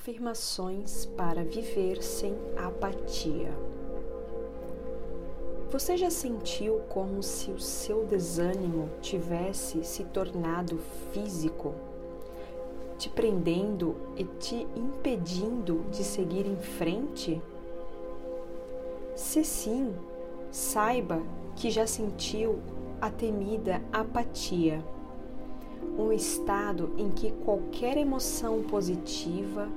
Afirmações para viver sem apatia. Você já sentiu como se o seu desânimo tivesse se tornado físico, te prendendo e te impedindo de seguir em frente? Se sim, saiba que já sentiu a temida apatia um estado em que qualquer emoção positiva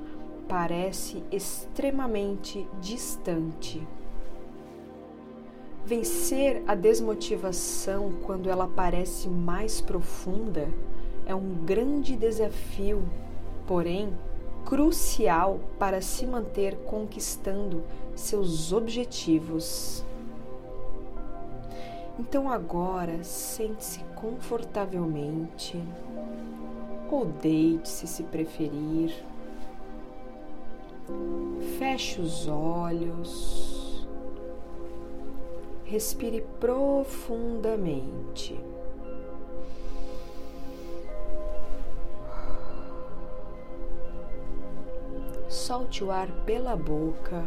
parece extremamente distante. Vencer a desmotivação quando ela parece mais profunda é um grande desafio, porém crucial para se manter conquistando seus objetivos. Então agora sente-se confortavelmente ou deite-se se preferir. Feche os olhos. Respire profundamente. Solte o ar pela boca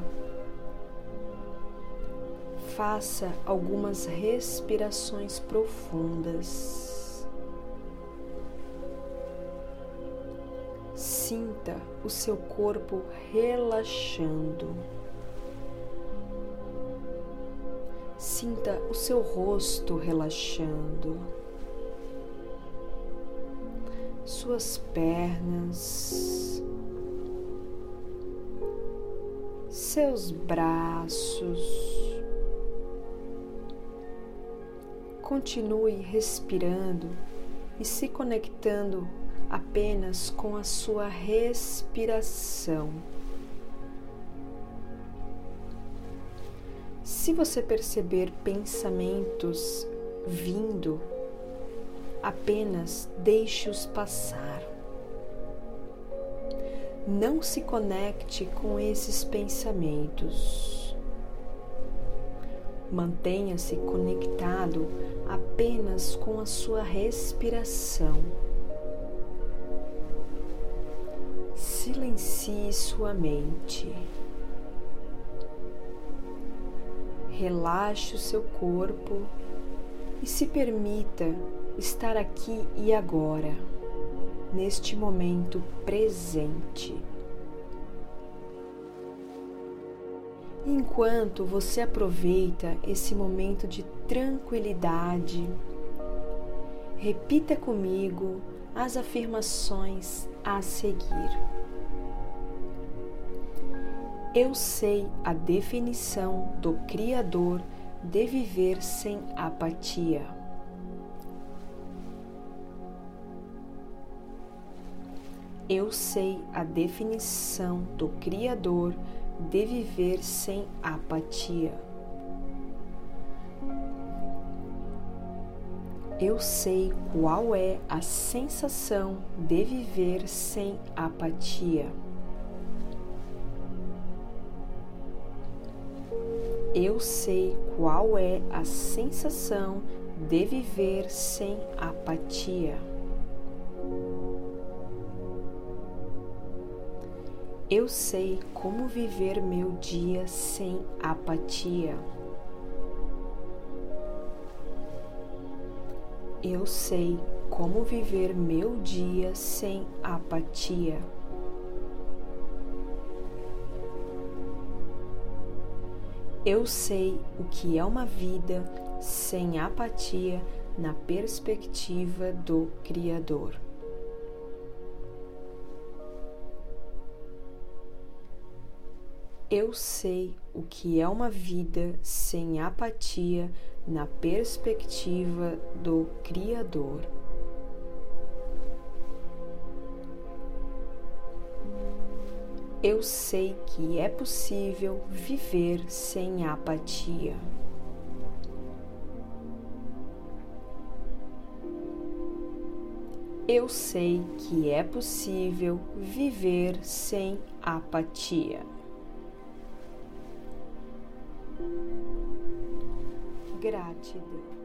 faça algumas respirações profundas. Sinta o seu corpo relaxando. Sinta o seu rosto relaxando. Suas pernas, seus braços, Continue respirando e se conectando apenas com a sua respiração. Se você perceber pensamentos vindo, apenas deixe-os passar. Não se conecte com esses pensamentos. Mantenha-se conectado apenas com a sua respiração. Silencie sua mente. Relaxe o seu corpo e se permita estar aqui e agora, neste momento presente. Enquanto você aproveita esse momento de tranquilidade, repita comigo as afirmações a seguir. Eu sei a definição do Criador de viver sem apatia. Eu sei a definição do Criador de viver sem apatia. Eu sei qual é a sensação de viver sem apatia. Eu sei qual é a sensação de viver sem apatia. Eu sei como viver meu dia sem apatia. Eu sei como viver meu dia sem apatia. Eu sei o que é uma vida sem apatia na perspectiva do Criador. Eu sei o que é uma vida sem apatia na perspectiva do Criador. Eu sei que é possível viver sem apatia. Eu sei que é possível viver sem apatia. Gratidão.